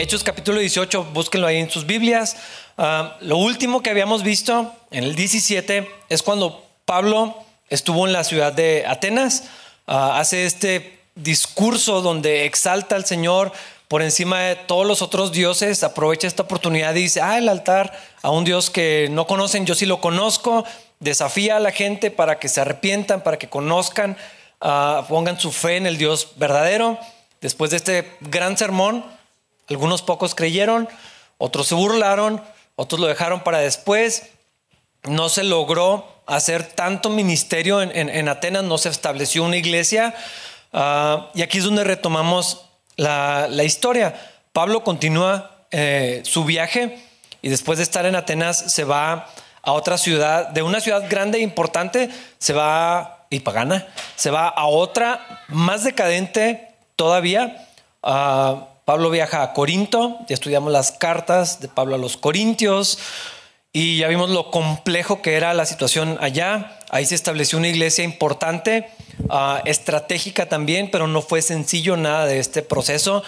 Hechos capítulo 18, búsquenlo ahí en sus Biblias. Ah, lo último que habíamos visto en el 17 es cuando Pablo estuvo en la ciudad de Atenas, ah, hace este discurso donde exalta al Señor por encima de todos los otros dioses, aprovecha esta oportunidad y dice, ah, el altar a un Dios que no conocen, yo sí lo conozco, desafía a la gente para que se arrepientan, para que conozcan, ah, pongan su fe en el Dios verdadero. Después de este gran sermón, algunos pocos creyeron, otros se burlaron, otros lo dejaron para después. No se logró hacer tanto ministerio en, Atenas, no se estableció una iglesia. Ah, y aquí es donde retomamos la, historia. Pablo continúa eh, su viaje y después de estar en Atenas se va a otra ciudad, de una ciudad grande e importante, se va y pagana, se va a otra más decadente todavía. Ah, Pablo viaja a Corinto, ya estudiamos las cartas de Pablo a los Corintios y ya vimos lo complejo que era la situación allá. Ahí se estableció una iglesia importante, ah, estratégica también, pero no fue sencillo nada de este proceso,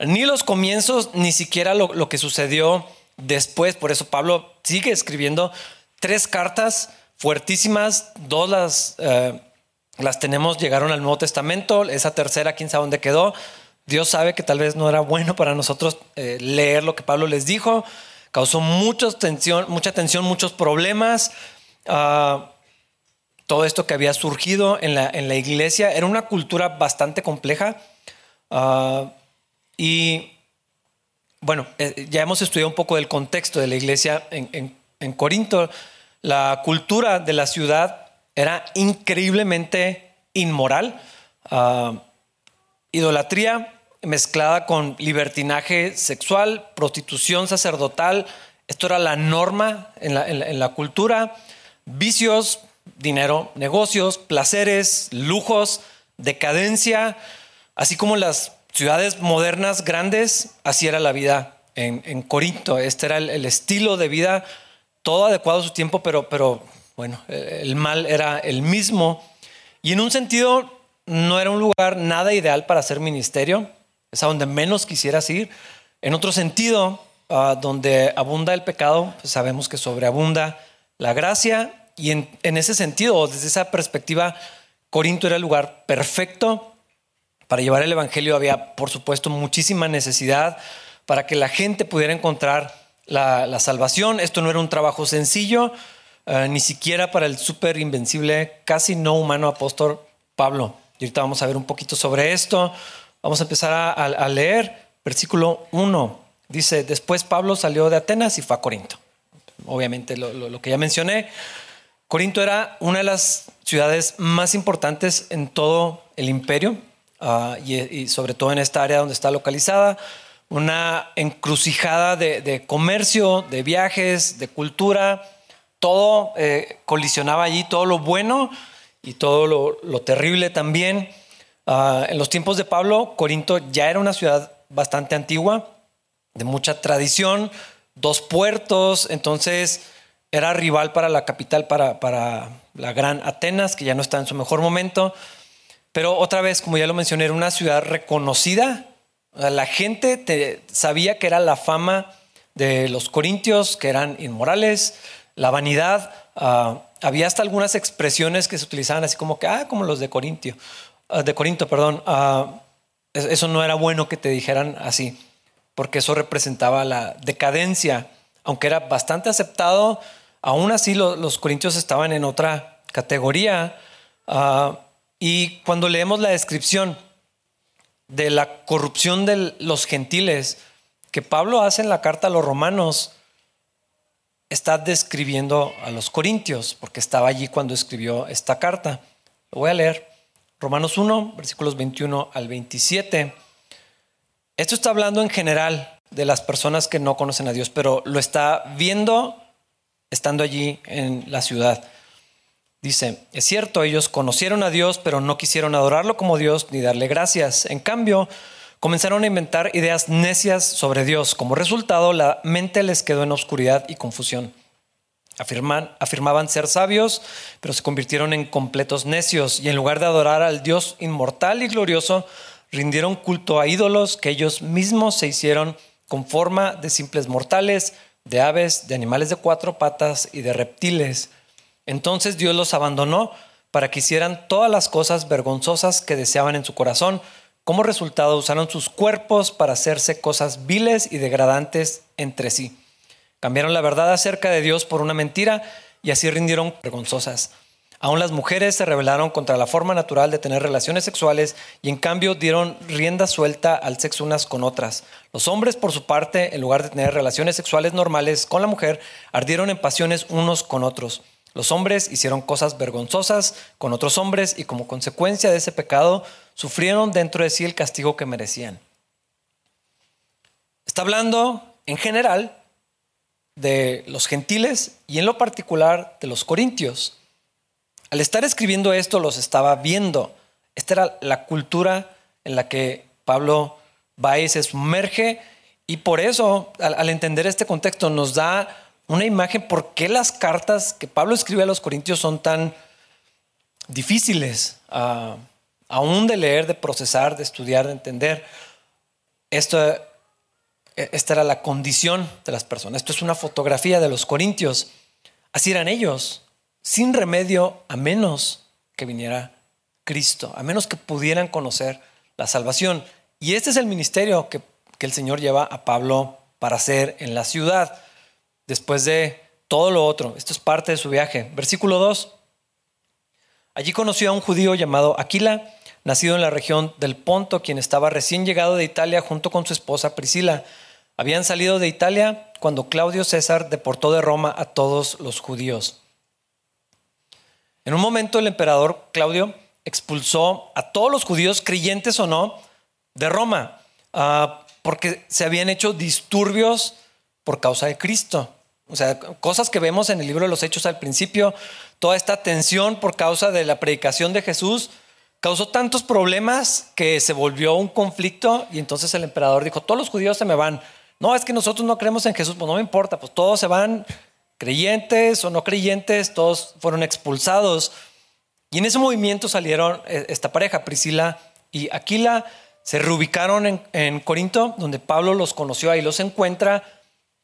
ni los comienzos, ni siquiera lo, que sucedió después. Por eso Pablo sigue escribiendo tres cartas fuertísimas, dos las, eh, las tenemos, llegaron al Nuevo Testamento, esa tercera, quién sabe dónde quedó. Dios sabe que tal vez no era bueno para nosotros eh, leer lo que Pablo les dijo. Causó mucha tensión, mucha muchos problemas. Ah, todo esto que había surgido en la, iglesia era una cultura bastante compleja. Ah, y bueno, eh, ya hemos estudiado un poco del contexto de la iglesia en, en, Corinto. La cultura de la ciudad era increíblemente inmoral. Ah, idolatría mezclada con libertinaje sexual, prostitución sacerdotal. Esto era la norma en la, cultura. Vicios, dinero, negocios, placeres, lujos, decadencia, así como las ciudades modernas grandes, así era la vida en, Corinto. Este era el, estilo de vida, todo adecuado a su tiempo, pero, pero bueno, el mal era el mismo. Y en un sentido, no era un lugar nada ideal para hacer ministerio es a donde menos quisieras ir. En otro sentido, ah, donde abunda el pecado, pues sabemos que sobreabunda la gracia y en, ese sentido, desde esa perspectiva, Corinto era el lugar perfecto para llevar el Evangelio. Había, por supuesto, muchísima necesidad para que la gente pudiera encontrar la, salvación. Esto no era un trabajo sencillo, ah, ni siquiera para el súper invencible, casi no humano apóstol Pablo. Y ahorita vamos a ver un poquito sobre esto. Vamos a empezar a, leer versículo 1. Dice, después Pablo salió de Atenas y fue a Corinto. Obviamente lo, que ya mencioné. Corinto era una de las ciudades más importantes en todo el imperio ah, y, sobre todo en esta área donde está localizada. Una encrucijada de, comercio, de viajes, de cultura. Todo eh, colisionaba allí, todo lo bueno y todo lo terrible también. Ah, en los tiempos de Pablo, Corinto ya era una ciudad bastante antigua, de mucha tradición, dos puertos, entonces era rival para la capital, para, para la gran Atenas, que ya no está en su mejor momento. Pero otra vez, como ya lo mencioné, era una ciudad reconocida. La gente sabía que era la fama de los corintios, que eran inmorales, la vanidad. Ah, había hasta algunas expresiones que se utilizaban así como que, ah, como los de Corintio. Ah, de Corinto, perdón, ah, eso no era bueno que te dijeran así, porque eso representaba la decadencia, aunque era bastante aceptado, aún así los corintios estaban en otra categoría. Ah, y cuando leemos la descripción de la corrupción de los gentiles que Pablo hace en la carta a los romanos, está describiendo a los corintios, porque estaba allí cuando escribió esta carta. Lo voy a leer. Romanos 1, versículos 21 al 27. Esto está hablando en general de las personas que no conocen a Dios, pero lo está viendo estando allí en la ciudad. Dice, es cierto, ellos conocieron a Dios, pero no quisieron adorarlo como Dios ni darle gracias. En cambio, comenzaron a inventar ideas necias sobre Dios. Como resultado, la mente les quedó en oscuridad y confusión. Afirman, afirmaban ser sabios, pero se convirtieron en completos necios y en lugar de adorar al Dios inmortal y glorioso, rindieron culto a ídolos que ellos mismos se hicieron con forma de simples mortales, de aves, de animales de cuatro patas y de reptiles. Entonces Dios los abandonó para que hicieran todas las cosas vergonzosas que deseaban en su corazón. Como resultado usaron sus cuerpos para hacerse cosas viles y degradantes entre sí. Cambiaron la verdad acerca de Dios por una mentira y así rindieron vergonzosas. Aún las mujeres se rebelaron contra la forma natural de tener relaciones sexuales y en cambio dieron rienda suelta al sexo unas con otras. Los hombres, por su parte, en lugar de tener relaciones sexuales normales con la mujer, ardieron en pasiones unos con otros. Los hombres hicieron cosas vergonzosas con otros hombres y como consecuencia de ese pecado sufrieron dentro de sí el castigo que merecían. Está hablando en general de los gentiles y en lo particular de los corintios. Al estar escribiendo esto los estaba viendo. Esta era la cultura en la que Pablo va y se sumerge y por eso al, entender este contexto nos da una imagen por qué las cartas que Pablo escribe a los corintios son tan difíciles uh, aún de leer, de procesar, de estudiar, de entender. Esto esta era la condición de las personas. Esto es una fotografía de los corintios. Así eran ellos, sin remedio a menos que viniera Cristo, a menos que pudieran conocer la salvación. Y este es el ministerio que, que el Señor lleva a Pablo para hacer en la ciudad, después de todo lo otro. Esto es parte de su viaje. Versículo 2. Allí conoció a un judío llamado Aquila, nacido en la región del Ponto, quien estaba recién llegado de Italia junto con su esposa Priscila habían salido de Italia cuando Claudio César deportó de Roma a todos los judíos. En un momento el emperador Claudio expulsó a todos los judíos, creyentes o no, de Roma, ah, porque se habían hecho disturbios por causa de Cristo. O sea, cosas que vemos en el libro de los Hechos al principio, toda esta tensión por causa de la predicación de Jesús, causó tantos problemas que se volvió un conflicto y entonces el emperador dijo, todos los judíos se me van, no, es que nosotros no creemos en Jesús, pues no me importa, pues todos se van, creyentes o no creyentes, todos fueron expulsados. Y en ese movimiento salieron eh, esta pareja, Priscila y Aquila, se reubicaron en, en Corinto, donde Pablo los conoció, ahí los encuentra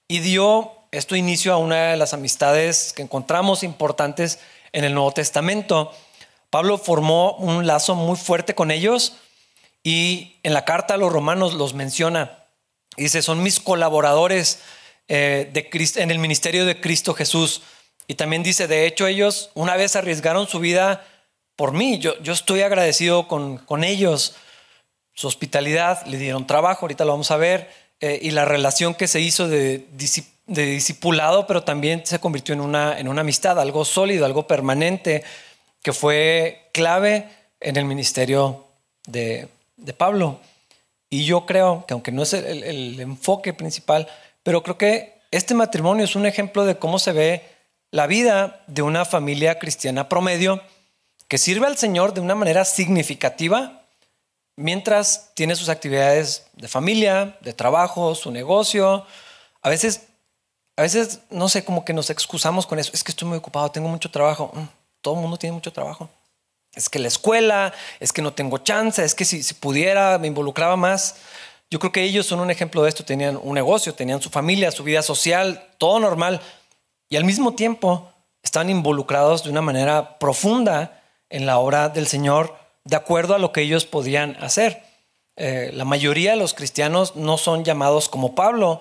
y dio esto inicio a una de las amistades que encontramos importantes en el Nuevo Testamento. Pablo formó un lazo muy fuerte con ellos y en la carta a los romanos los menciona. Dice, son mis colaboradores eh, de en el ministerio de Cristo Jesús. Y también dice, de hecho ellos una vez arriesgaron su vida por mí. Yo, yo estoy agradecido con, con ellos. Su hospitalidad, le dieron trabajo, ahorita lo vamos a ver, eh, y la relación que se hizo de, de discipulado, pero también se convirtió en una, en una amistad, algo sólido, algo permanente, que fue clave en el ministerio de, de Pablo. Y yo creo que aunque no es el, enfoque principal, pero creo que este matrimonio es un ejemplo de cómo se ve la vida de una familia cristiana promedio que sirve al Señor de una manera significativa mientras tiene sus actividades de familia, de trabajo, su negocio. A veces, a veces, no sé, como que nos excusamos con eso. Es que estoy muy ocupado, tengo mucho trabajo. Mm, todo el mundo tiene mucho trabajo es que la escuela, es que no tengo chance, es que si, pudiera me involucraba más. Yo creo que ellos son un ejemplo de esto, tenían un negocio, tenían su familia, su vida social, todo normal, y al mismo tiempo estaban involucrados de una manera profunda en la obra del Señor, de acuerdo a lo que ellos podían hacer. Eh, la mayoría de los cristianos no son llamados como Pablo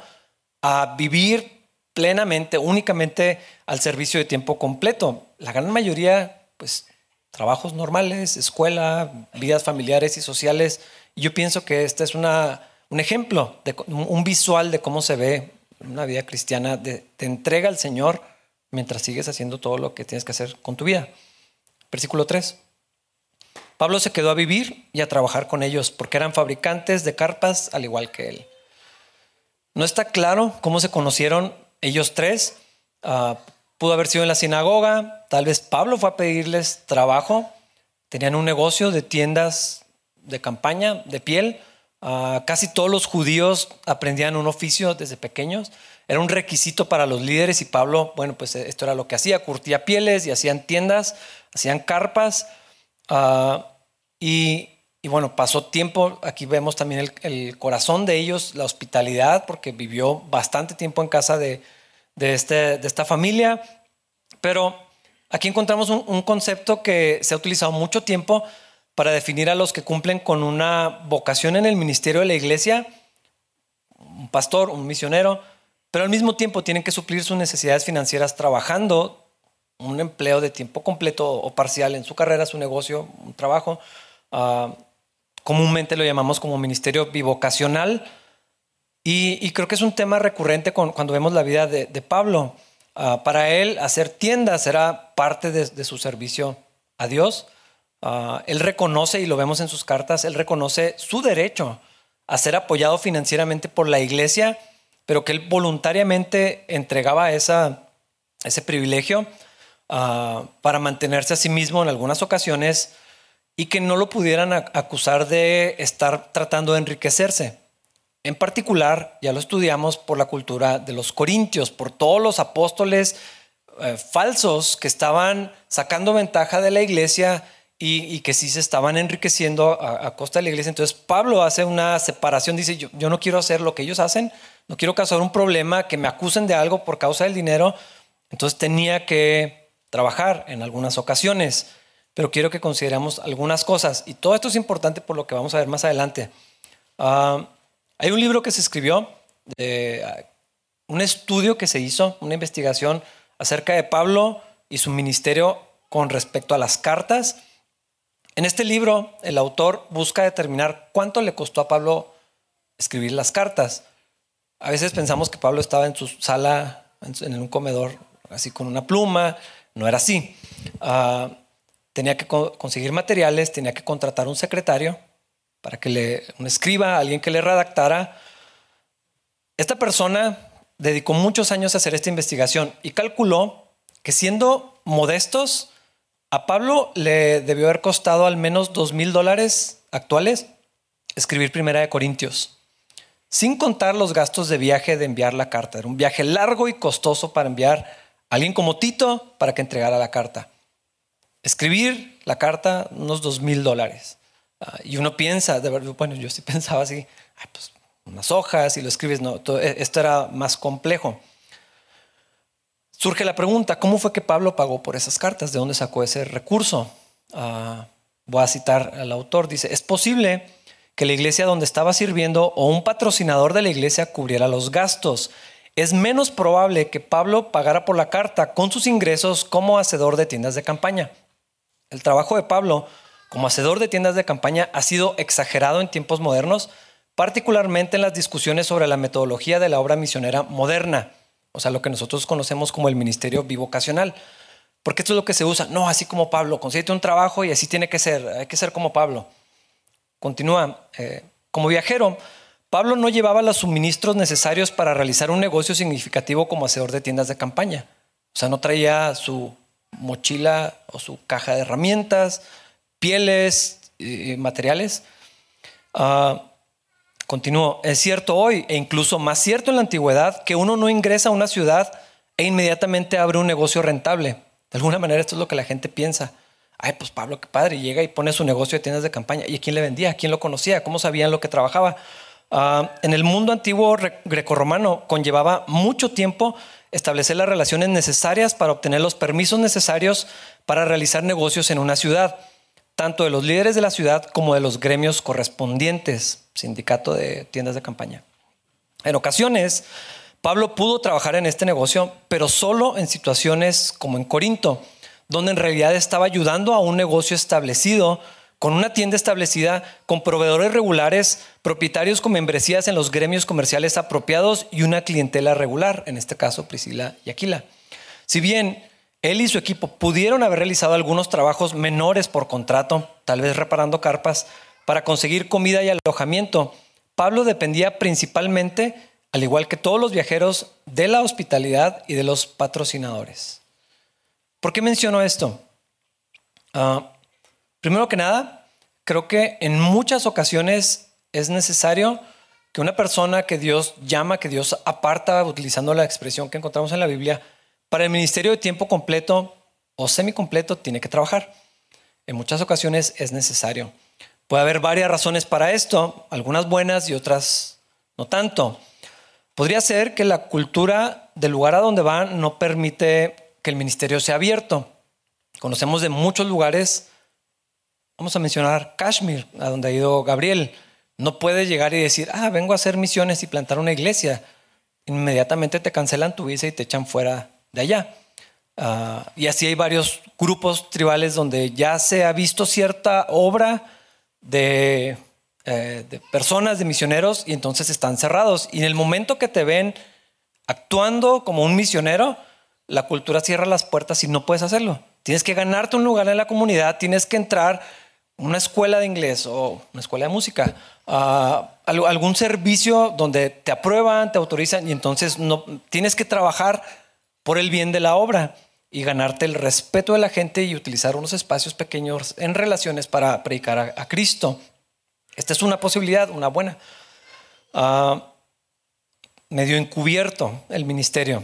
a vivir plenamente, únicamente al servicio de tiempo completo. La gran mayoría, pues trabajos normales, escuela, vidas familiares y sociales. Yo pienso que este es una, un ejemplo, de, un visual de cómo se ve una vida cristiana, de, te entrega al Señor mientras sigues haciendo todo lo que tienes que hacer con tu vida. Versículo 3. Pablo se quedó a vivir y a trabajar con ellos porque eran fabricantes de carpas al igual que él. No está claro cómo se conocieron ellos tres. Uh, Pudo haber sido en la sinagoga, tal vez Pablo fue a pedirles trabajo, tenían un negocio de tiendas de campaña, de piel. Ah, casi todos los judíos aprendían un oficio desde pequeños. Era un requisito para los líderes y Pablo, bueno, pues esto era lo que hacía, curtía pieles y hacían tiendas, hacían carpas. Ah, y y bueno, pasó tiempo, aquí vemos también el, corazón de ellos, la hospitalidad, porque vivió bastante tiempo en casa de, de, este, de esta familia. Pero aquí encontramos un, concepto que se ha utilizado mucho tiempo para definir a los que cumplen con una vocación en el ministerio de la iglesia, un pastor, un misionero, pero al mismo tiempo tienen que suplir sus necesidades financieras trabajando un empleo de tiempo completo o parcial en su carrera, su negocio, un trabajo. Uh, comúnmente lo llamamos como ministerio bivocacional. Y, y, creo que es un tema recurrente con, cuando vemos la vida de, de Pablo. Uh, para él, hacer tiendas era parte de, de su servicio a Dios. Uh, él reconoce, y lo vemos en sus cartas, él reconoce su derecho a ser apoyado financieramente por la iglesia, pero que él voluntariamente entregaba esa, ese privilegio uh, para mantenerse a sí mismo en algunas ocasiones y que no lo pudieran acusar de estar tratando de enriquecerse. En particular, ya lo estudiamos por la cultura de los corintios, por todos los apóstoles eh, falsos que estaban sacando ventaja de la iglesia y, que sí se estaban enriqueciendo a, costa de la iglesia. Entonces Pablo hace una separación, dice, yo, yo no quiero hacer lo que ellos hacen, no quiero causar un problema, que me acusen de algo por causa del dinero. Entonces tenía que trabajar en algunas ocasiones, pero quiero que consideremos algunas cosas. Y todo esto es importante por lo que vamos a ver más adelante. Uh, hay un libro que se escribió, uh, un estudio que se hizo, una investigación acerca de Pablo y su ministerio con respecto a las cartas. En este libro, el autor busca determinar cuánto le costó a Pablo escribir las cartas. A veces pensamos que Pablo estaba en su sala, en un comedor, así con una pluma, no era así. Uh, tenía que co conseguir materiales, tenía que contratar un secretario para que le, escriba, alguien que le redactara. Esta persona dedicó muchos años a hacer esta investigación y calculó que siendo modestos, a Pablo le debió haber costado al menos dos mil dólares actuales escribir Primera de Corintios, sin contar los gastos de viaje de enviar la carta. Era un viaje largo y costoso para enviar alguien como Tito para que entregara la carta. Escribir la carta, unos dos mil dólares. Uh, y uno piensa, de verdad, bueno, yo sí pensaba así, pues unas hojas y lo escribes, no, e, esto era más complejo. Surge la pregunta, ¿cómo fue que Pablo pagó por esas cartas? ¿De dónde sacó ese recurso? Uh, voy a citar al autor, dice, es posible que la iglesia donde estaba sirviendo o un patrocinador de la iglesia cubriera los gastos es menos probable que Pablo pagara por la carta con sus ingresos como hacedor de tiendas de campaña. El trabajo de Pablo como hacedor de tiendas de campaña ha sido exagerado en tiempos modernos, particularmente en las discusiones sobre la metodología de la obra misionera moderna, o sea, lo que nosotros conocemos como el ministerio bivocacional. Porque esto es lo que se usa. No, así como Pablo, consíguete un trabajo y así tiene que ser, hay que ser como Pablo. Continúa, eh, como viajero, Pablo no llevaba los suministros necesarios para realizar un negocio significativo como hacedor de tiendas de campaña. O sea, no traía su mochila o su caja de herramientas, pieles, eh, materiales. Uh, es cierto hoy e incluso más cierto en la antigüedad que uno no ingresa a una ciudad e inmediatamente abre un negocio rentable. De alguna manera esto es lo que la gente piensa. Ay, pues Pablo, qué padre, llega y pone su negocio de tiendas de campaña. ¿Y a quién le vendía? ¿A quién lo conocía? ¿Cómo sabían lo que trabajaba? Uh, en el mundo antiguo grecorromano conllevaba mucho tiempo establecer las relaciones necesarias para obtener los permisos necesarios para realizar negocios en una ciudad, tanto de los líderes de la ciudad como de los gremios correspondientes, sindicato de tiendas de campaña. En ocasiones, Pablo pudo trabajar en este negocio, pero solo en situaciones como en Corinto, donde en realidad estaba ayudando a un negocio establecido con una tienda establecida, con proveedores regulares, propietarios con membresías en los gremios comerciales apropiados y una clientela regular, en este caso Priscila y Aquila. Si bien él y su equipo pudieron haber realizado algunos trabajos menores por contrato, tal vez reparando carpas, para conseguir comida y alojamiento, Pablo dependía principalmente, al igual que todos los viajeros, de la hospitalidad y de los patrocinadores. ¿Por qué menciono esto? Uh, Primero que nada, creo que en muchas ocasiones es necesario que una persona que Dios llama, que Dios aparta, utilizando la expresión que encontramos en la Biblia, para el ministerio de tiempo completo o semicompleto tiene que trabajar. En muchas ocasiones es necesario. Puede haber varias razones para esto, algunas buenas y otras no tanto. Podría ser que la cultura del lugar a donde van no permite que el ministerio sea abierto. Conocemos de muchos lugares, vamos a mencionar Kashmir, a donde ha ido Gabriel. No puedes llegar y decir, ah, vengo a hacer misiones y plantar una iglesia. Inmediatamente te cancelan tu visa y te echan fuera de allá. Ah, y así hay varios grupos tribales donde ya se ha visto cierta obra de, eh, de, personas, de misioneros, y entonces están cerrados. Y en el momento que te ven actuando como un misionero, la cultura cierra las puertas y no puedes hacerlo. Tienes que ganarte un lugar en la comunidad, tienes que entrar a una escuela de inglés o una escuela de música, algún servicio donde te aprueban, te autorizan y entonces no, tienes que trabajar por el bien de la obra y ganarte el respeto de la gente y utilizar unos espacios pequeños en relaciones para predicar a, Cristo. Esta es una posibilidad, una buena. Uh, medio encubierto el ministerio.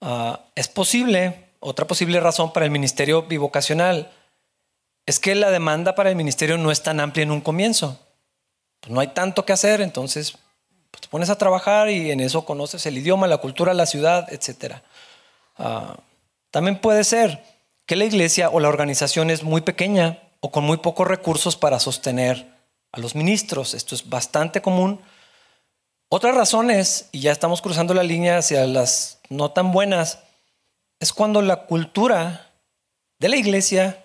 Ah, es posible, otra posible razón para el ministerio bivocacional es que la demanda para el ministerio no es tan amplia en un comienzo. Pues no hay tanto que hacer, entonces pues te pones a trabajar y en eso conoces el idioma, la cultura, la ciudad, etc. Ah, también puede ser que la iglesia o la organización es muy pequeña o con muy pocos recursos para sostener a los ministros. Esto es bastante común. Otra razón es, y ya estamos cruzando la línea hacia las no tan buenas, es cuando la cultura de la iglesia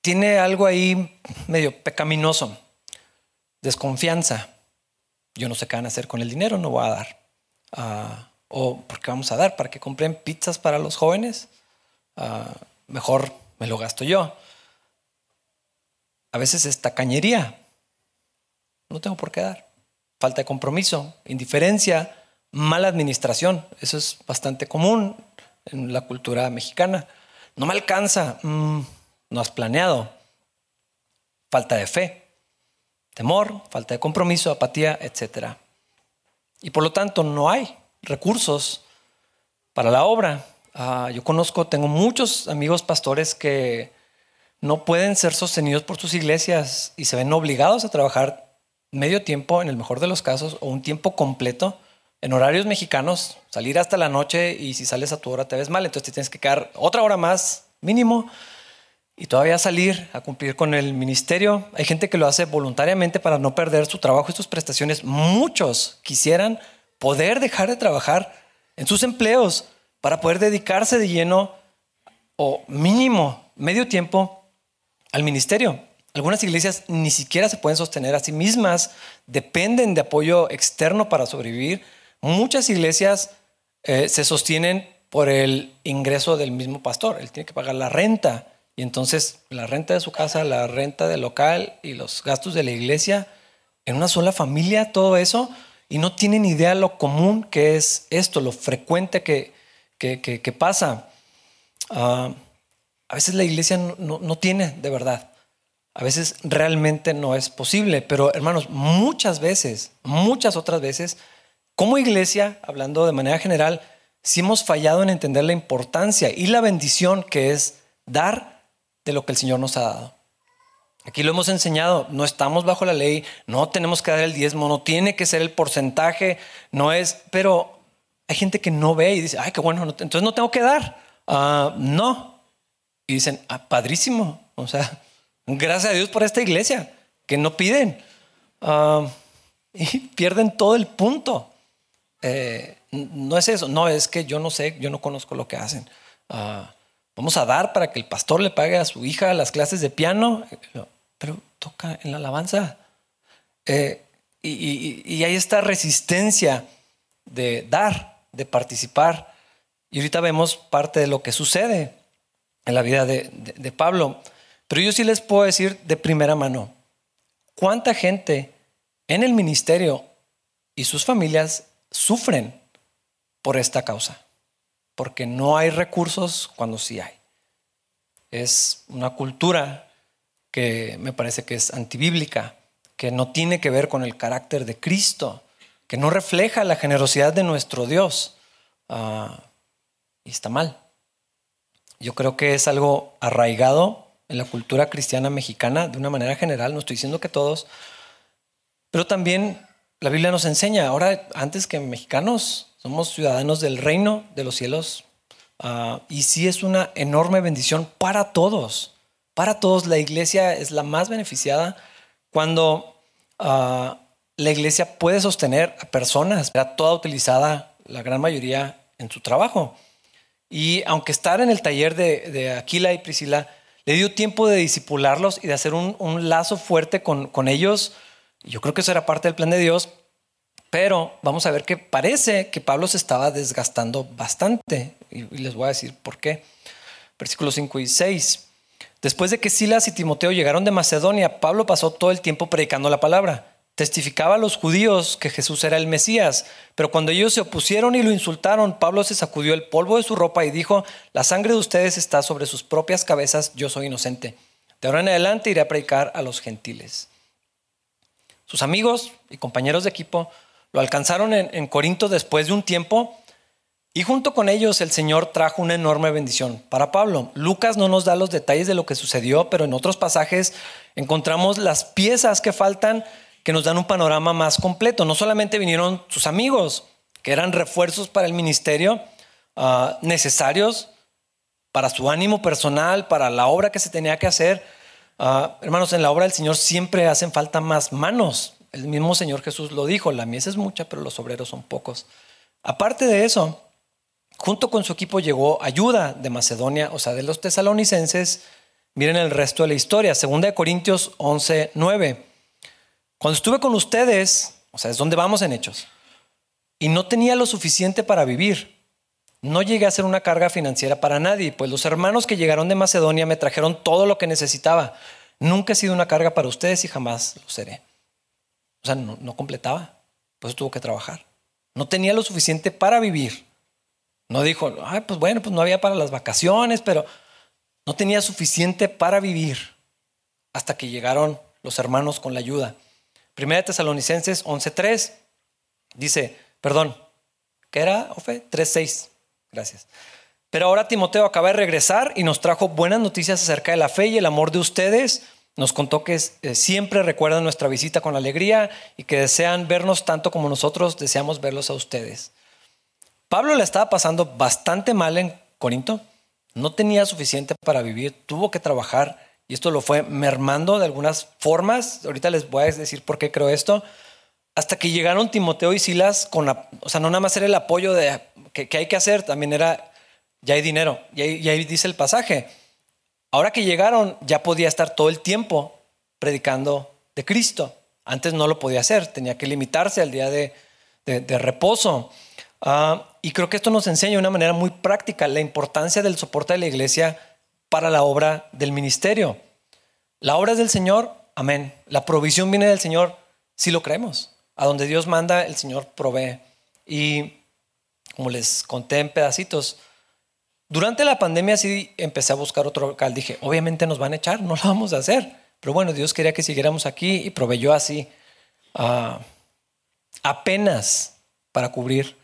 tiene algo ahí medio pecaminoso, desconfianza. Yo no sé qué van a hacer con el dinero, no voy a dar. Ah, o ¿por qué vamos a dar? ¿Para que compren pizzas para los jóvenes? Ah, mejor me lo gasto yo. A veces es tacañería. No tengo por qué dar. Falta de compromiso, indiferencia, mala administración. Eso es bastante común en la cultura mexicana. No me alcanza. Mm, no has planeado. Falta de fe, temor, falta de compromiso, apatía, etc. Y por lo tanto no hay recursos para la obra. Ah, yo conozco, tengo muchos amigos pastores que no pueden ser sostenidos por sus iglesias y se ven obligados a trabajar medio tiempo, en el mejor de los casos, o un tiempo completo en horarios mexicanos, salir hasta la noche y si sales a tu hora te ves mal, entonces te tienes que quedar otra hora más mínimo y todavía salir a cumplir con el ministerio. Hay gente que lo hace voluntariamente para no perder su trabajo y sus prestaciones. Muchos quisieran poder dejar de trabajar en sus empleos para poder dedicarse de lleno o mínimo medio tiempo al ministerio. Algunas iglesias ni siquiera se pueden sostener a sí mismas, dependen de apoyo externo para sobrevivir. Muchas iglesias eh, se sostienen por el ingreso del mismo pastor. Él tiene que pagar la renta y entonces la renta de su casa, la renta del local y los gastos de la iglesia en una sola familia, todo eso y no tienen idea lo común que es esto, lo frecuente que, que, pasa. Ah, a veces la iglesia no, no, tiene de verdad. A veces realmente no es posible, pero hermanos, muchas veces, muchas otras veces, como iglesia, hablando de manera general, sí hemos fallado en entender la importancia y la bendición que es dar de lo que el Señor nos ha dado. Aquí lo hemos enseñado, no estamos bajo la ley, no tenemos que dar el diezmo, no tiene que ser el porcentaje, no es, pero hay gente que no ve y dice, ay, qué bueno, entonces no tengo que dar. Ah, no. Y dicen, ah, padrísimo, o sea, gracias a Dios por esta iglesia, que no piden. Ah, y pierden todo el punto. Eh, no es eso, no, es que yo no sé, yo no conozco lo que hacen. Vamos a dar para que el pastor le pague a su hija las clases de piano, pero toca en la alabanza. Eh, y, hay esta resistencia de dar, de participar. Y ahorita vemos parte de lo que sucede en la vida de, de Pablo. Pero yo sí les puedo decir de primera mano, ¿cuánta gente en el ministerio y sus familias sufren por esta causa? Porque no hay recursos cuando sí hay. Es una cultura que me parece que es antibíblica, que no tiene que ver con el carácter de Cristo, que no refleja la generosidad de nuestro Dios. Ah, y está mal. Yo creo que es algo arraigado en la cultura cristiana mexicana de una manera general, no estoy diciendo que todos, pero también la Biblia nos enseña, ahora antes que mexicanos, somos ciudadanos del reino de los cielos ah, y sí es una enorme bendición para todos, para todos. La iglesia es la más beneficiada cuando ah, la iglesia puede sostener a personas, era toda utilizada, la gran mayoría, en su trabajo. Y aunque estar en el taller de, Aquila y Priscila le dio tiempo de disipularlos y de hacer un, lazo fuerte con, con ellos, yo creo que eso era parte del plan de Dios, pero vamos a ver que parece que Pablo se estaba desgastando bastante. Y, les voy a decir por qué. Versículos 5 y 6. Después de que Silas y Timoteo llegaron de Macedonia, Pablo pasó todo el tiempo predicando la palabra. Testificaba a los judíos que Jesús era el Mesías, pero cuando ellos se opusieron y lo insultaron, Pablo se sacudió el polvo de su ropa y dijo, la sangre de ustedes está sobre sus propias cabezas, yo soy inocente. De ahora en adelante iré a predicar a los gentiles. Sus amigos y compañeros de equipo lo alcanzaron en, Corinto después de un tiempo y junto con ellos el Señor trajo una enorme bendición para Pablo. Lucas no nos da los detalles de lo que sucedió, pero en otros pasajes encontramos las piezas que faltan que nos dan un panorama más completo. No solamente vinieron sus amigos, que eran refuerzos para el ministerio ah, necesarios para su ánimo personal, para la obra que se tenía que hacer. Ah, hermanos, en la obra del Señor siempre hacen falta más manos. El mismo Señor Jesús lo dijo, la mies es mucha, pero los obreros son pocos. Aparte de eso, junto con su equipo llegó ayuda de Macedonia, o sea, de los tesalonicenses. Miren el resto de la historia, 2 Corintios 11, 9. Cuando estuve con ustedes, o sea, es donde vamos en hechos, y no tenía lo suficiente para vivir. No llegué a ser una carga financiera para nadie, pues los hermanos que llegaron de Macedonia me trajeron todo lo que necesitaba. Nunca he sido una carga para ustedes y jamás lo seré. O sea, no, completaba, pues tuvo que trabajar. No tenía lo suficiente para vivir. No dijo, Ay, pues bueno, pues no había para las vacaciones, pero no tenía suficiente para vivir hasta que llegaron los hermanos con la ayuda. Primera de Tesalonicenses 11.3 dice, perdón, ¿qué era, Ofe? 3.6. Gracias. Pero ahora Timoteo acaba de regresar y nos trajo buenas noticias acerca de la fe y el amor de ustedes. Nos contó que eh, siempre recuerdan nuestra visita con alegría y que desean vernos tanto como nosotros deseamos verlos a ustedes. Pablo le estaba pasando bastante mal en Corinto. No tenía suficiente para vivir, tuvo que trabajar y esto lo fue mermando de algunas formas. Ahorita les voy a decir por qué creo esto. Hasta que llegaron Timoteo y Silas con la, o sea, no nada más era el apoyo de que, hay que hacer, también era, ya hay dinero. Y ahí, dice el pasaje. Ahora que llegaron, ya podía estar todo el tiempo predicando de Cristo. Antes no lo podía hacer, tenía que limitarse al día de, reposo. Ah, y creo que esto nos enseña de una manera muy práctica la importancia del soporte de la iglesia para la obra del ministerio. La obra es del Señor, amén. La provisión viene del Señor, si lo creemos. A donde Dios manda, el Señor provee. Y como les conté en pedacitos, durante la pandemia sí empecé a buscar otro local. Dije, obviamente nos van a echar, no lo vamos a hacer. Pero bueno, Dios quería que siguiéramos aquí y proveyó así ah, apenas para cubrir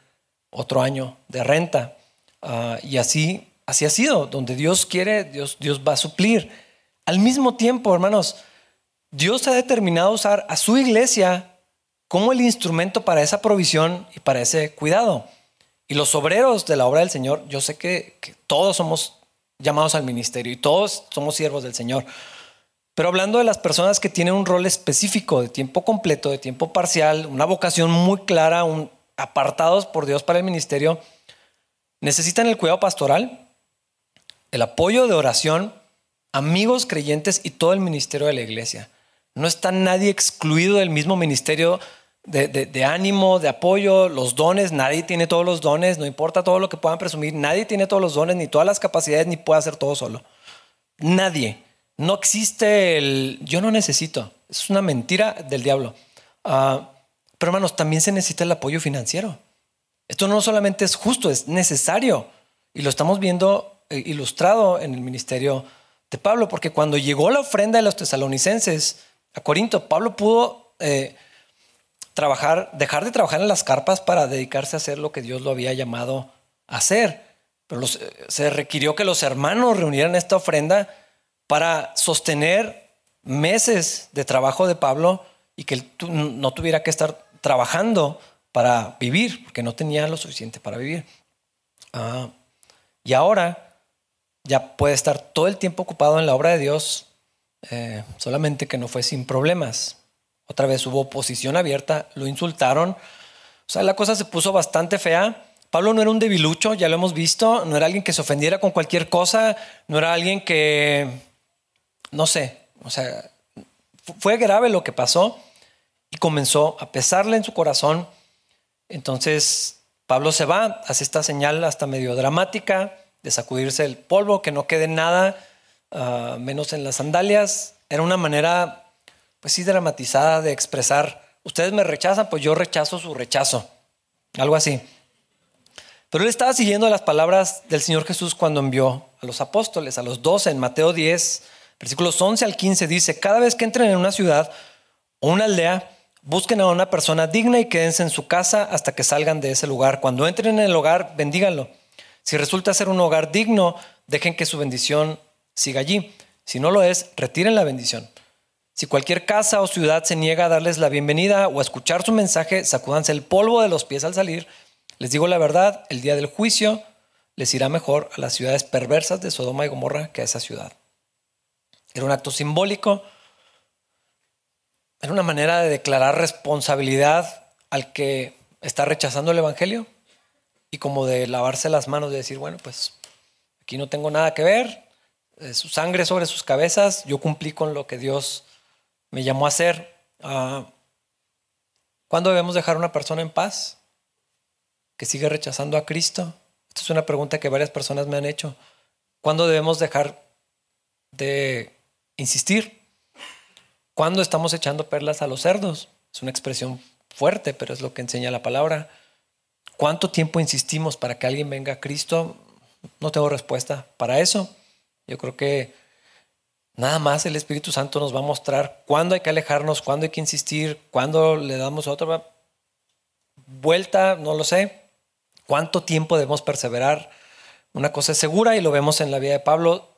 otro año de renta. Ah, y así Así ha sido, donde Dios quiere, Dios, Dios va a suplir. Al mismo tiempo, hermanos, Dios ha determinado usar a su iglesia como el instrumento para esa provisión y para ese cuidado. Y los obreros de la obra del Señor, yo sé que, todos somos llamados al ministerio y todos somos siervos del Señor. Pero hablando de las personas que tienen un rol específico de tiempo completo, de tiempo parcial, una vocación muy clara, un, apartados por Dios para el ministerio, necesitan el cuidado pastoral, el apoyo de oración, amigos creyentes y todo el ministerio de la iglesia. No está nadie excluido del mismo ministerio de, ánimo, de apoyo, los dones. Nadie tiene todos los dones, no importa todo lo que puedan presumir. Nadie tiene todos los dones, ni todas las capacidades, ni puede hacer todo solo. Nadie. No existe el yo no necesito. Es una mentira del diablo. Ah, pero hermanos, también se necesita el apoyo financiero. Esto no solamente es justo, es necesario. Y lo estamos viendo eh, ilustrado en el ministerio de Pablo, porque cuando llegó la ofrenda de los tesalonicenses a Corinto, Pablo pudo eh, trabajar, dejar de trabajar en las carpas para dedicarse a hacer lo que Dios lo había llamado a hacer. Pero eh, se requirió que los hermanos reunieran esta ofrenda para sostener meses de trabajo de Pablo y que él no tuviera que estar trabajando para vivir, porque no tenía lo suficiente para vivir. Ah, y ahora ya puede estar todo el tiempo ocupado en la obra de Dios, eh, solamente que no fue sin problemas. Otra vez hubo oposición abierta, lo insultaron. O sea, la cosa se puso bastante fea. Pablo no era un debilucho, ya lo hemos visto, no era alguien que se ofendiera con cualquier cosa, no era alguien que, no sé, o sea, fue grave lo que pasó y comenzó a pesarle en su corazón. Entonces Pablo se va, hace esta señal hasta medio dramática de sacudirse el polvo, que no quede nada, ah, menos en las sandalias. Era una manera, pues sí, dramatizada de expresar, ustedes me rechazan, pues yo rechazo su rechazo. Algo así. Pero él estaba siguiendo las palabras del Señor Jesús cuando envió a los apóstoles, a los doce, en Mateo 10, versículos 11 al 15, dice, cada vez que entren en una ciudad o una aldea, busquen a una persona digna y quédense en su casa hasta que salgan de ese lugar. Cuando entren en el hogar, bendíganlo. Si resulta ser un hogar digno, dejen que su bendición siga allí. Si no lo es, retiren la bendición. Si cualquier casa o ciudad se niega a darles la bienvenida o a escuchar su mensaje, sacúdanse el polvo de los pies al salir les digo la verdad, el día del juicio les irá mejor a las ciudades perversas de Sodoma y Gomorra que a esa ciudad. Era un acto simbólico, era una manera de declarar responsabilidad al que está rechazando el Evangelio y como de lavarse las manos, de decir, bueno, pues aquí no tengo nada que ver, su sangre sobre sus cabezas, yo cumplí con lo que Dios me llamó a hacer. Ah, ¿Cuándo debemos dejar a una persona en paz? que sigue rechazando a Cristo? Esta es una pregunta que varias personas me han hecho. ¿Cuándo debemos dejar de insistir? ¿Cuándo estamos echando perlas a los cerdos? Es una expresión fuerte, pero es lo que enseña la palabra. ¿Cuánto tiempo insistimos para que alguien venga a Cristo? No tengo respuesta para eso. Yo creo que nada más el Espíritu Santo nos va a mostrar cuándo hay que alejarnos, cuándo hay que insistir, cuándo le damos otra vuelta, no lo sé. ¿Cuánto tiempo debemos perseverar? Una cosa es segura y lo vemos en la vida de Pablo.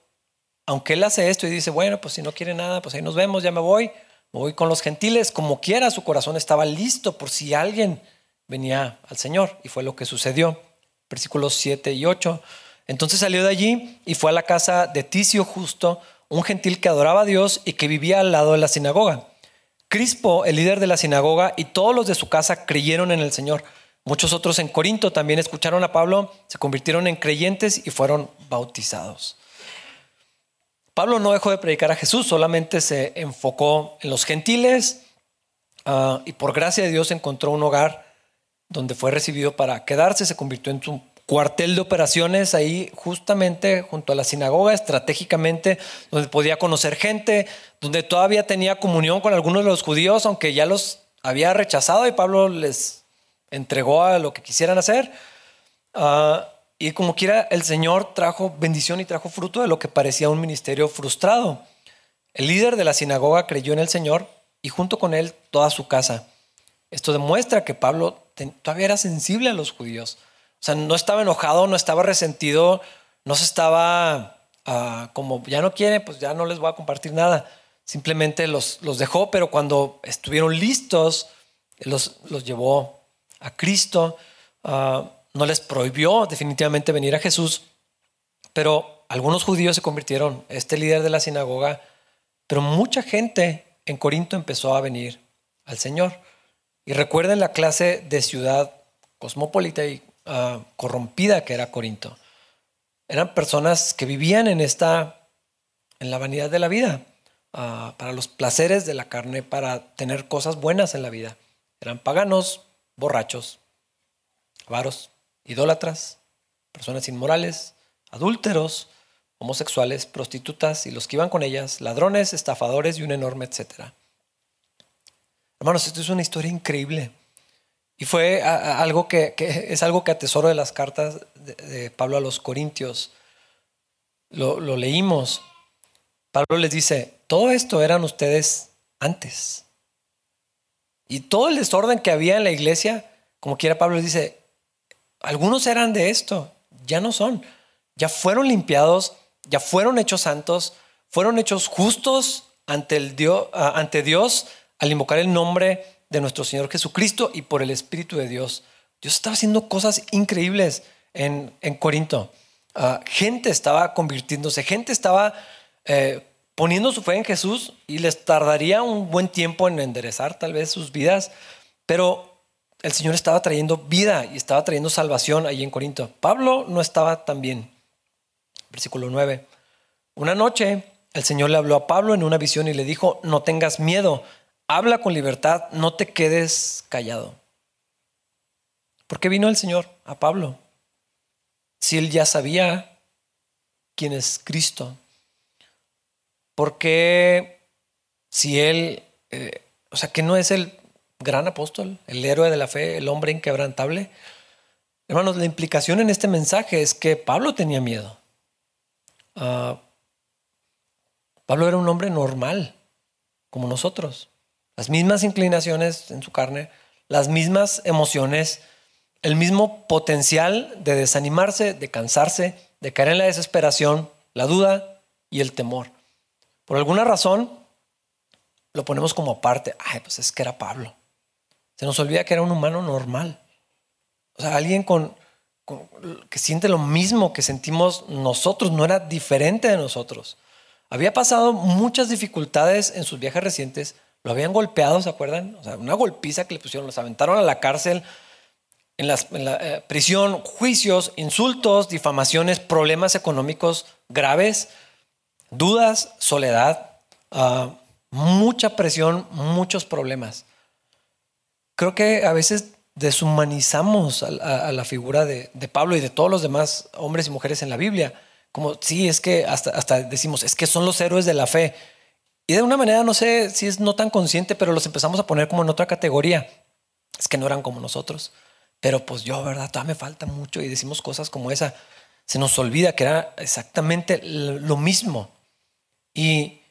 Aunque él hace esto y dice, bueno, pues si no quiere nada, pues ahí nos vemos, ya me voy, me voy con los gentiles, como quiera, su corazón estaba listo por si alguien venía al Señor. Y fue lo que sucedió. Versículos 7 y 8. Entonces salió de allí y fue a la casa de Ticio Justo, un gentil que adoraba a Dios y que vivía al lado de la sinagoga. Crispo, el líder de la sinagoga, y todos los de su casa creyeron en el Señor. Muchos otros en Corinto también escucharon a Pablo, se convirtieron en creyentes y fueron bautizados. Pablo no dejó de predicar a Jesús, solamente se enfocó en los gentiles ah, y por gracia de Dios encontró un hogar donde fue recibido para quedarse, se convirtió en su cuartel de operaciones ahí justamente junto a la sinagoga, estratégicamente, donde podía conocer gente, donde todavía tenía comunión con algunos de los judíos, aunque ya los había rechazado y Pablo les entregó a lo que quisieran hacer. Ah, y como quiera, el Señor trajo bendición y trajo fruto de lo que parecía un ministerio frustrado. El líder de la sinagoga creyó en el Señor y junto con él toda su casa. Esto demuestra que Pablo todavía era sensible a los judíos. O sea, no estaba enojado, no estaba resentido, no se estaba ah, como ya no quiere, pues ya no les voy a compartir nada. Simplemente los, los dejó, pero cuando estuvieron listos, los, los llevó a Cristo, ah, no les prohibió definitivamente venir a Jesús, pero algunos judíos se convirtieron, este líder de la sinagoga, pero mucha gente en Corinto empezó a venir al Señor. Y recuerden la clase de ciudad cosmopolita y ah, corrompida que era Corinto. Eran personas que vivían en esta, en la vanidad de la vida, ah, para los placeres de la carne, para tener cosas buenas en la vida. Eran paganos, borrachos, avaros, idólatras, personas inmorales, adúlteros, homosexuales, prostitutas y los que iban con ellas, ladrones, estafadores y un enorme etcétera. Hermanos, esto es una historia increíble. Y fue algo que, es algo que atesoro de las cartas de, Pablo a los Corintios. Lo, lo leímos. Pablo les dice, todo esto eran ustedes antes. Y todo el desorden que había en la iglesia, como quiera Pablo dice, algunos eran de esto, ya no son, ya fueron limpiados, ya fueron hechos santos, fueron hechos justos ante, el Dios, ante Dios al invocar el nombre de nuestro Señor Jesucristo y por el Espíritu de Dios. Dios estaba haciendo cosas increíbles en, en Corinto. Ah, gente estaba convirtiéndose, gente estaba eh, poniendo su fe en Jesús y les tardaría un buen tiempo en enderezar tal vez sus vidas, pero el Señor estaba trayendo vida y estaba trayendo salvación allí en Corinto. Pablo no estaba tan bien. Versículo 9. Una noche el Señor le habló a Pablo en una visión y le dijo, no tengas miedo, habla con libertad, no te quedes callado. ¿Por qué vino el Señor a Pablo? Si él ya sabía quién es Cristo. ¿Por qué si él, eh, o sea, que no es el gran apóstol, el héroe de la fe, el hombre inquebrantable? Hermanos, la implicación en este mensaje es que Pablo tenía miedo. Ah, Pablo era un hombre normal, como nosotros. Las mismas inclinaciones en su carne, las mismas emociones, el mismo potencial de desanimarse, de cansarse, de caer en la desesperación, la duda y el temor. Por alguna razón lo ponemos como aparte. Ay, pues es que era Pablo. Se nos olvida que era un humano normal. O sea, alguien con, que siente lo mismo que sentimos nosotros, no era diferente de nosotros. Había pasado muchas dificultades en sus viajes recientes, lo habían golpeado, ¿se acuerdan? O sea, una golpiza que le pusieron, los aventaron a la cárcel, en, la eh, prisión, juicios, insultos, difamaciones, problemas económicos graves, dudas, soledad, ah, mucha presión, muchos problemas. Creo que a veces deshumanizamos a, la figura de, Pablo y de todos los demás hombres y mujeres en la Biblia como, sí, es que hasta, hasta decimos, es que son los héroes de la fe. Y de una manera, no sé si es no tan consciente, pero los empezamos a poner como en otra categoría. Es que no eran como nosotros. Pero pues yo, ¿verdad? Todavía me falta mucho y decimos cosas como esa. Se nos olvida que era exactamente lo mismo. Y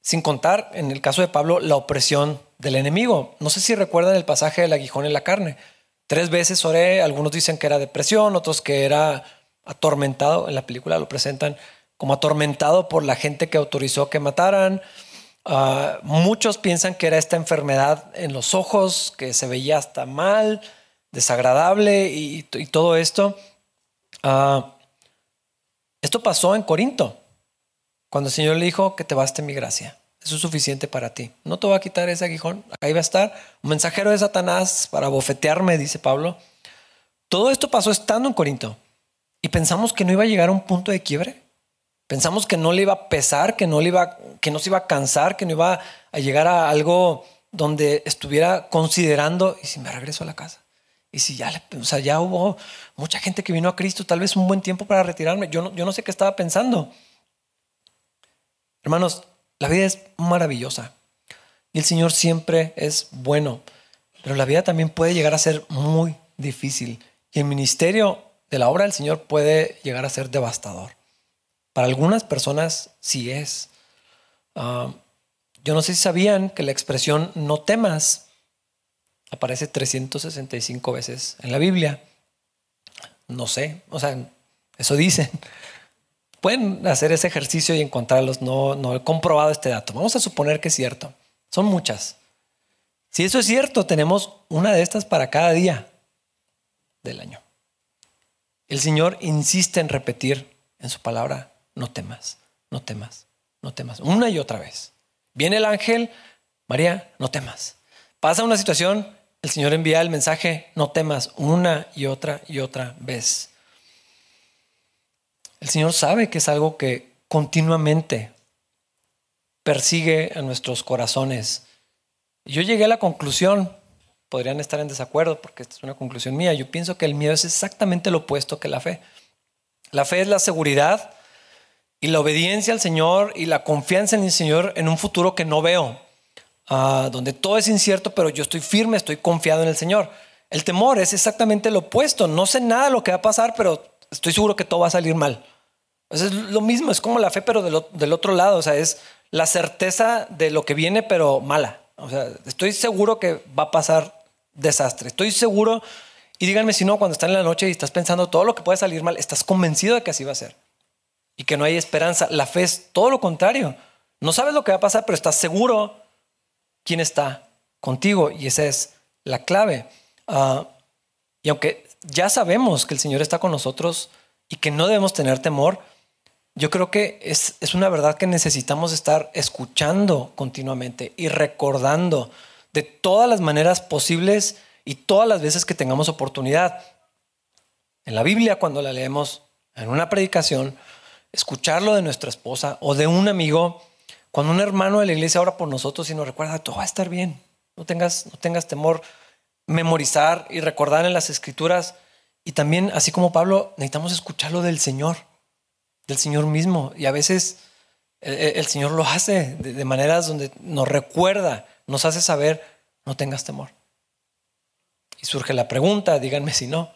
sin contar, en el caso de Pablo, la opresión del enemigo. No sé si recuerdan el pasaje del aguijón en la carne. Tres veces oré, algunos dicen que era depresión, otros que era atormentado, en la película lo presentan como atormentado por la gente que autorizó que mataran. Ah, muchos piensan que era esta enfermedad en los ojos, que se veía hasta mal, desagradable y, todo esto. Ah, esto pasó en Corinto, cuando el Señor le dijo que te baste mi gracia. Eso es suficiente para ti. No te voy a quitar ese aguijón. Acá iba a estar un mensajero de Satanás para bofetearme, dice Pablo. Todo esto pasó estando en Corinto. Y pensamos que no iba a llegar a un punto de quiebre. Pensamos que no le iba a pesar, que no, le iba, que no se iba a cansar, que no iba a llegar a algo donde estuviera considerando, ¿y si me regreso a la casa? Y si ya, o sea, ya hubo mucha gente que vino a Cristo, tal vez un buen tiempo para retirarme. Yo no, yo no sé qué estaba pensando. Hermanos, la vida es maravillosa y el Señor siempre es bueno, pero la vida también puede llegar a ser muy difícil. Y el ministerio de la obra del Señor puede llegar a ser devastador. Para algunas personas sí es. Ah, yo no sé si sabían que la expresión no temas aparece 365 veces en la Biblia. No sé, o sea, eso dicen. Pueden hacer ese ejercicio y encontrarlos. No, no he comprobado este dato. Vamos a suponer que es cierto. Son muchas. Si eso es cierto, tenemos una de estas para cada día del año. El Señor insiste en repetir en su palabra, no temas, no temas, no temas, una y otra vez. Viene el ángel, María, no temas. Pasa una situación, el Señor envía el mensaje, no temas, una y otra y otra vez. El Señor sabe que es algo que continuamente persigue a nuestros corazones. Yo llegué a la conclusión podrían estar en desacuerdo porque esta es una conclusión mía. Yo pienso que el miedo es exactamente lo opuesto que la fe. La fe es la seguridad y la obediencia al Señor y la confianza en el Señor en un futuro que no veo, ah, donde todo es incierto, pero yo estoy firme, estoy confiado en el Señor. El temor es exactamente lo opuesto. No sé nada de lo que va a pasar, pero estoy seguro que todo va a salir mal. es lo mismo, es como la fe, pero del, del otro lado. O sea, es la certeza de lo que viene, pero mala. O sea, estoy seguro que va a pasar desastre. Estoy seguro, y díganme si no, cuando están en la noche y estás pensando todo lo que puede salir mal, estás convencido de que así va a ser. Y que no hay esperanza. La fe es todo lo contrario. No sabes lo que va a pasar, pero estás seguro quién está contigo y esa es la clave. Ah, y aunque ya sabemos que el Señor está con nosotros y que no debemos tener temor, yo creo que es, es una verdad que necesitamos estar escuchando continuamente y recordando de todas las maneras posibles y todas las veces que tengamos oportunidad. En la Biblia, cuando la leemos en una predicación, escucharlo de nuestra esposa o de un amigo, cuando un hermano de la iglesia ora por nosotros y nos recuerda, todo va a estar bien, no tengas, no tengas temor, memorizar y recordar en las escrituras. Y también, así como Pablo, necesitamos escucharlo del Señor, del Señor mismo. Y a veces el, Señor lo hace de maneras donde nos recuerda, nos hace saber, no tengas temor. Y surge la pregunta, díganme si no,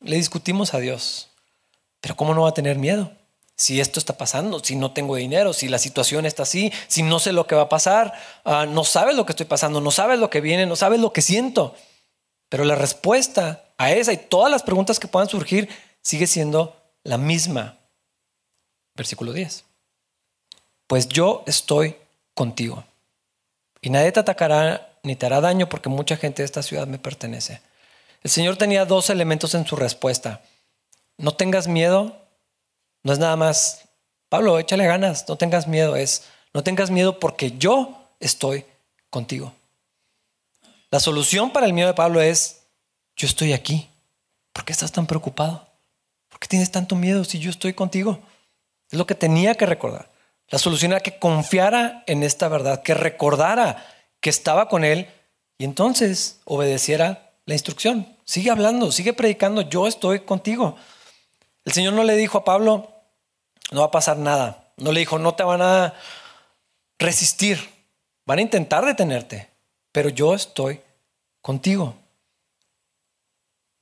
le discutimos a Dios, pero ¿cómo no va a tener miedo? Si esto está pasando, si no tengo dinero, si la situación está así, si no sé lo que va a pasar, ah, no sabes lo que estoy pasando, no sabes lo que viene, no sabes lo que siento. Pero la respuesta a esa y todas las preguntas que puedan surgir sigue siendo la misma. Versículo 10. Pues yo estoy contigo y nadie te atacará ni te hará daño porque mucha gente de esta ciudad me pertenece. El Señor tenía dos elementos en su respuesta. No tengas miedo, no es nada más, Pablo, échale ganas, no tengas miedo, es, no tengas miedo porque yo estoy contigo. La solución para el miedo de Pablo es, yo estoy aquí. ¿Por qué estás tan preocupado? ¿Por qué tienes tanto miedo si yo estoy contigo? Es lo que tenía que recordar. La solución era que confiara en esta verdad, que recordara que estaba con él y entonces obedeciera la instrucción. Sigue hablando, sigue predicando, yo estoy contigo. El Señor no le dijo a Pablo, no va a pasar nada. No le dijo, no te van a resistir, van a intentar detenerte, pero yo estoy contigo.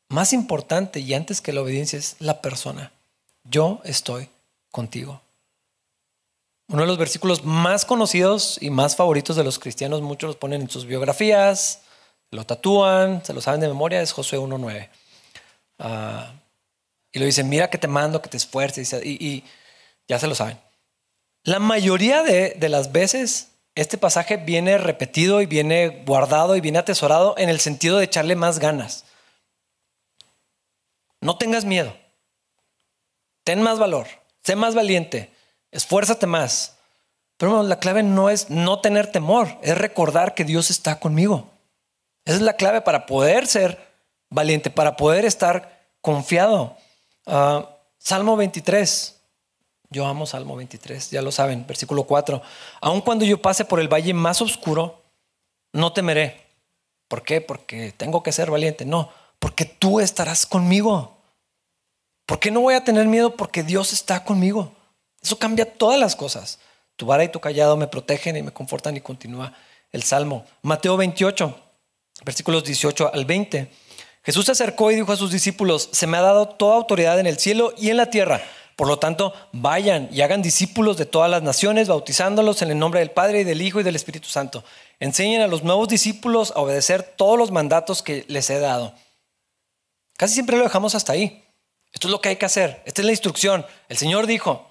Más importante y antes que la obediencia es la persona. Yo estoy contigo. Uno de los versículos más conocidos y más favoritos de los cristianos, muchos los ponen en sus biografías, lo tatúan, se lo saben de memoria, es Josué 1.9. Ah, y lo dicen, mira que te mando, que te esfuerces, y, ya se lo saben. La mayoría de, de las veces este pasaje viene repetido y viene guardado y viene atesorado en el sentido de echarle más ganas. No tengas miedo. Ten más valor. Sé más valiente esfuérzate más. Pero la clave no es no tener temor, es recordar que Dios está conmigo. Esa es la clave para poder ser valiente, para poder estar confiado. Ah, Salmo 23. Yo amo Salmo 23, ya lo saben, versículo 4. Aun cuando yo pase por el valle más oscuro, no temeré. ¿Por qué? Porque tengo que ser valiente. No, porque tú estarás conmigo. ¿Por qué no voy a tener miedo? Porque Dios está conmigo. Eso cambia todas las cosas. Tu vara y tu callado me protegen y me confortan y continúa el Salmo. Mateo 28, versículos 18 al 20. Jesús se acercó y dijo a sus discípulos, se me ha dado toda autoridad en el cielo y en la tierra. Por lo tanto, vayan y hagan discípulos de todas las naciones, bautizándolos en el nombre del Padre y del Hijo y del Espíritu Santo. Enseñen a los nuevos discípulos a obedecer todos los mandatos que les he dado. Casi siempre lo dejamos hasta ahí. Esto es lo que hay que hacer. Esta es la instrucción. El Señor dijo,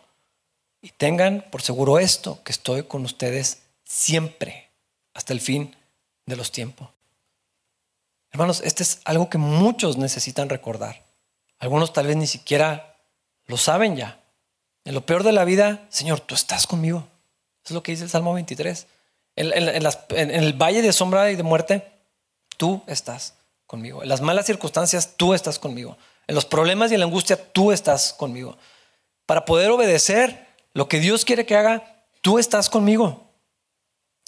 y tengan por seguro esto, que estoy con ustedes siempre, hasta el fin de los tiempos. Hermanos, este es algo que muchos necesitan recordar. Algunos tal vez ni siquiera lo saben ya. En lo peor de la vida, Señor, tú estás conmigo. Es lo que dice el Salmo 23. En, en, el valle de sombra y de muerte, tú estás conmigo. En las malas circunstancias, tú estás conmigo. En los problemas y en la angustia, tú estás conmigo. Para poder obedecer lo que Dios quiere que haga, tú estás conmigo.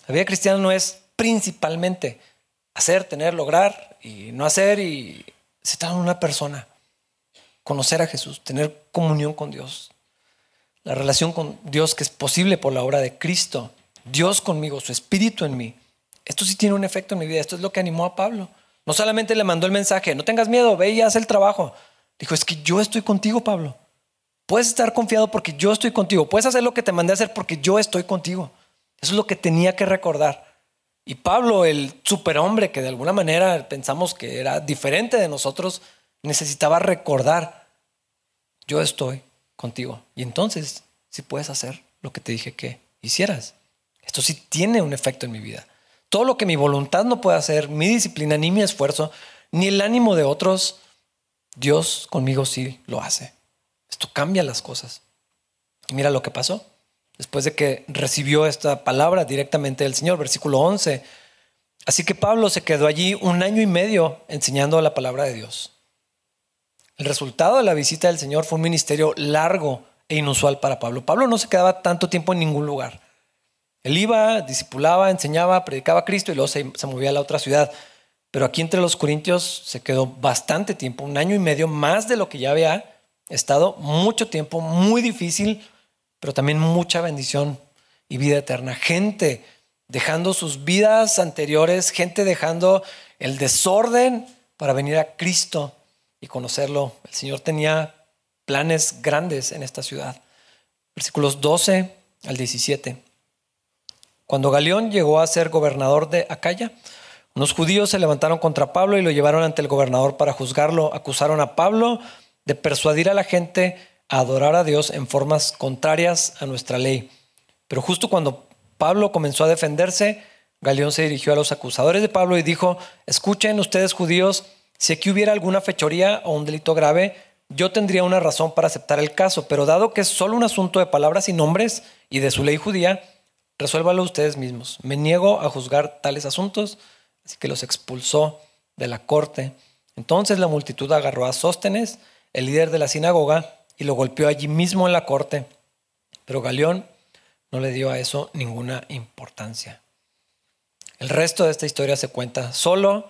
La vida cristiana no es principalmente hacer, tener, lograr y no hacer y se trata de una persona. Conocer a Jesús, tener comunión con Dios. La relación con Dios que es posible por la obra de Cristo. Dios conmigo, su espíritu en mí. Esto sí tiene un efecto en mi vida. Esto es lo que animó a Pablo. No solamente le mandó el mensaje, no tengas miedo, ve y haz el trabajo. Dijo, es que yo estoy contigo, Pablo. Puedes estar confiado porque yo estoy contigo. Puedes hacer lo que te mandé a hacer porque yo estoy contigo. Eso es lo que tenía que recordar. Y Pablo, el superhombre que de alguna manera pensamos que era diferente de nosotros, necesitaba recordar, yo estoy contigo. Y entonces, si puedes hacer lo que te dije que hicieras. Esto sí tiene un efecto en mi vida. Todo lo que mi voluntad no puede hacer, mi disciplina, ni mi esfuerzo, ni el ánimo de otros, Dios conmigo sí lo hace. Esto cambia las cosas. Mira lo que pasó. Después de que recibió esta palabra directamente del Señor, versículo 11. Así que Pablo se quedó allí un año y medio enseñando la palabra de Dios. El resultado de la visita del Señor fue un ministerio largo e inusual para Pablo. Pablo no se quedaba tanto tiempo en ningún lugar. Él iba, discipulaba, enseñaba, predicaba a Cristo y luego se, se movía a la otra ciudad. Pero aquí entre los corintios se quedó bastante tiempo, un año y medio más de lo que ya había estado, mucho tiempo, muy difícil, pero también mucha bendición y vida eterna. Gente dejando sus vidas anteriores, gente dejando el desorden para venir a Cristo y conocerlo. El Señor tenía planes grandes en esta ciudad. Versículos 12 al 17. Cuando Galeón llegó a ser gobernador de Acaya, unos judíos se levantaron contra Pablo y lo llevaron ante el gobernador para juzgarlo. Acusaron a Pablo de persuadir a la gente a adorar a Dios en formas contrarias a nuestra ley. Pero justo cuando Pablo comenzó a defenderse, Galeón se dirigió a los acusadores de Pablo y dijo, escuchen ustedes judíos, si aquí hubiera alguna fechoría o un delito grave, yo tendría una razón para aceptar el caso, pero dado que es solo un asunto de palabras y nombres y de su ley judía, resuélvalo ustedes mismos. Me niego a juzgar tales asuntos, así que los expulsó de la corte. Entonces la multitud agarró a Sóstenes, el líder de la sinagoga, y lo golpeó allí mismo en la corte. Pero Galeón no le dio a eso ninguna importancia. El resto de esta historia se cuenta solo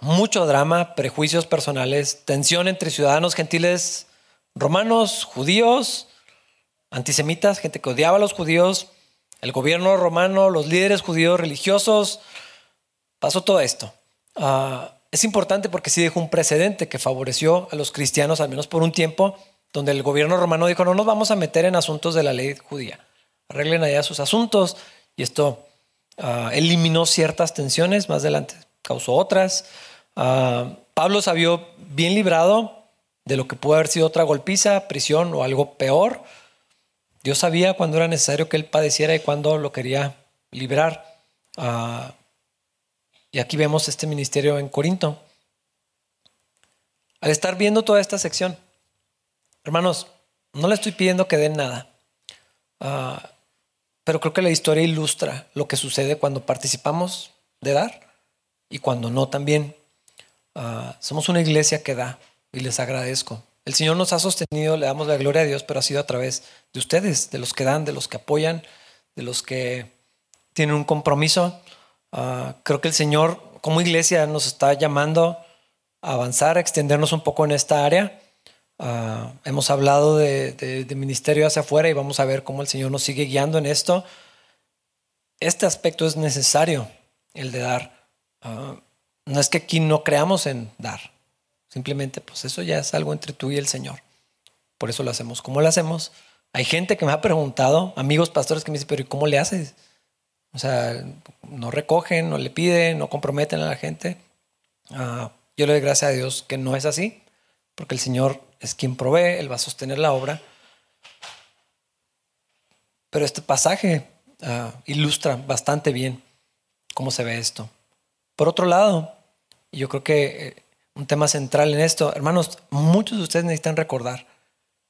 mucho drama, prejuicios personales, tensión entre ciudadanos gentiles romanos, judíos, antisemitas, gente que odiaba a los judíos, el gobierno romano, los líderes judíos religiosos. Pasó todo esto. Ah, es importante porque sí dejó un precedente que favoreció a los cristianos, al menos por un tiempo, donde el gobierno romano dijo, no nos vamos a meter en asuntos de la ley judía. Arreglen allá sus asuntos. Y esto ah, eliminó ciertas tensiones, más adelante causó otras. Ah, Pablo se vio bien librado de lo que pudo haber sido otra golpiza, prisión o algo peor. Dios sabía cuándo era necesario que él padeciera y cuándo lo quería librar. Ah, y aquí vemos este ministerio en Corinto. Al estar viendo toda esta sección, hermanos, no le estoy pidiendo que den nada, ah, pero creo que la historia ilustra lo que sucede cuando participamos de dar y cuando no también. Ah, somos una iglesia que da y les agradezco. El Señor nos ha sostenido, le damos la gloria a Dios, pero ha sido a través de ustedes, de los que dan, de los que apoyan, de los que tienen un compromiso. Ah, creo que el Señor como iglesia nos está llamando a avanzar, a extendernos un poco en esta área. Ah, hemos hablado de, ministerio hacia afuera y vamos a ver cómo el Señor nos sigue guiando en esto. Este aspecto es necesario, el de dar. No es que aquí no creamos en dar. Simplemente, pues eso ya es algo entre tú y el Señor. Por eso lo hacemos. ¿Cómo lo hacemos? Hay gente que me ha preguntado, amigos pastores que me dicen, pero ¿y cómo le haces? O sea, no recogen, no le piden, no comprometen a la gente. Ah, yo le doy gracias a Dios que no es así, porque el Señor es quien provee, Él va a sostener la obra. Pero este pasaje ah, ilustra bastante bien cómo se ve esto. Por otro lado, yo creo que eh, un tema central en esto, hermanos, muchos de ustedes necesitan recordar,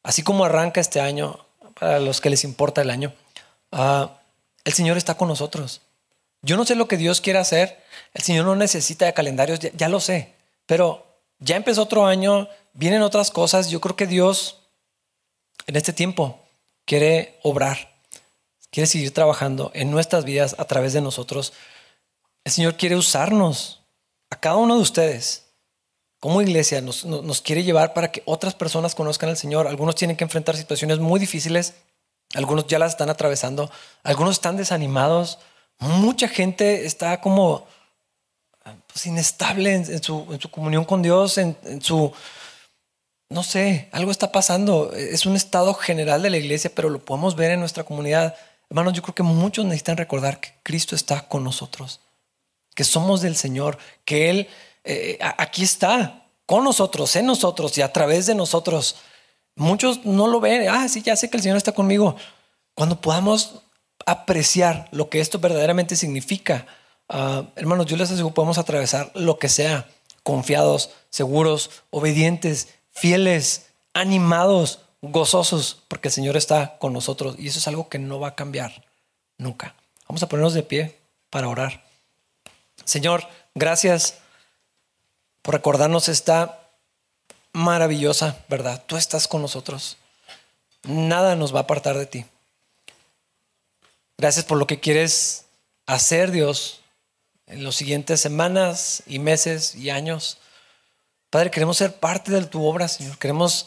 así como arranca este año, para los que les importa el año, ah, el Señor está con nosotros. Yo no sé lo que Dios quiere hacer, el Señor no necesita de calendarios, ya, lo sé, pero ya empezó otro año, vienen otras cosas, yo creo que Dios en este tiempo quiere obrar, quiere seguir trabajando en nuestras vidas a través de nosotros. El Señor quiere usarnos a cada uno de ustedes, como iglesia, nos, quiere llevar para que otras personas conozcan al Señor. Algunos tienen que enfrentar situaciones muy difíciles, algunos ya las están atravesando, algunos están desanimados, mucha gente está como pues, inestable en, su, comunión con Dios, en, su, no sé, algo está pasando. Es un estado general de la iglesia, pero lo podemos ver en nuestra comunidad. Hermanos, yo creo que muchos necesitan recordar que Cristo está con nosotros que somos del Señor, que Él eh, aquí está con nosotros, en nosotros y a través de nosotros. Muchos no lo ven. Ah, sí, ya sé que el Señor está conmigo. Cuando podamos apreciar lo que esto verdaderamente significa, ah, hermanos, yo les aseguro, podemos atravesar lo que sea, confiados, seguros, obedientes, fieles, animados, gozosos, porque el Señor está con nosotros y eso es algo que no va a cambiar nunca. Vamos a ponernos de pie para orar. Señor, gracias por recordarnos esta maravillosa verdad. Tú estás con nosotros. Nada nos va a apartar de ti. Gracias por lo que quieres hacer, Dios, en las siguientes semanas y meses y años. Padre, queremos ser parte de tu obra, Señor. Queremos,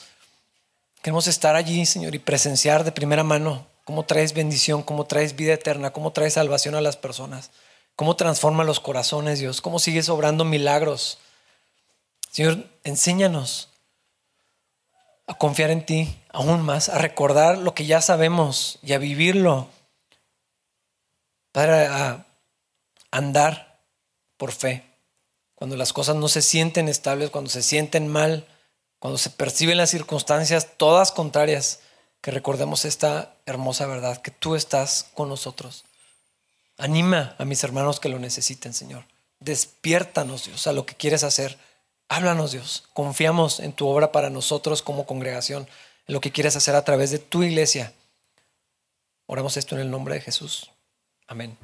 queremos estar allí, Señor, y presenciar de primera mano cómo traes bendición, cómo traes vida eterna, cómo traes salvación a las personas, cómo transforma los corazones, Dios, cómo sigues obrando milagros. Señor, enséñanos a confiar en ti aún más, a recordar lo que ya sabemos y a vivirlo. para andar por fe cuando las cosas no se sienten estables, cuando se sienten mal, cuando se perciben las circunstancias todas contrarias, que recordemos esta hermosa verdad, que tú estás con nosotros. Anima a mis hermanos que lo necesiten, Señor. Despiértanos, Dios, a lo que quieres hacer. Háblanos, Dios. Confiamos en tu obra para nosotros como congregación, en lo que quieres hacer a través de tu iglesia. Oramos esto en el nombre de Jesús. Amén.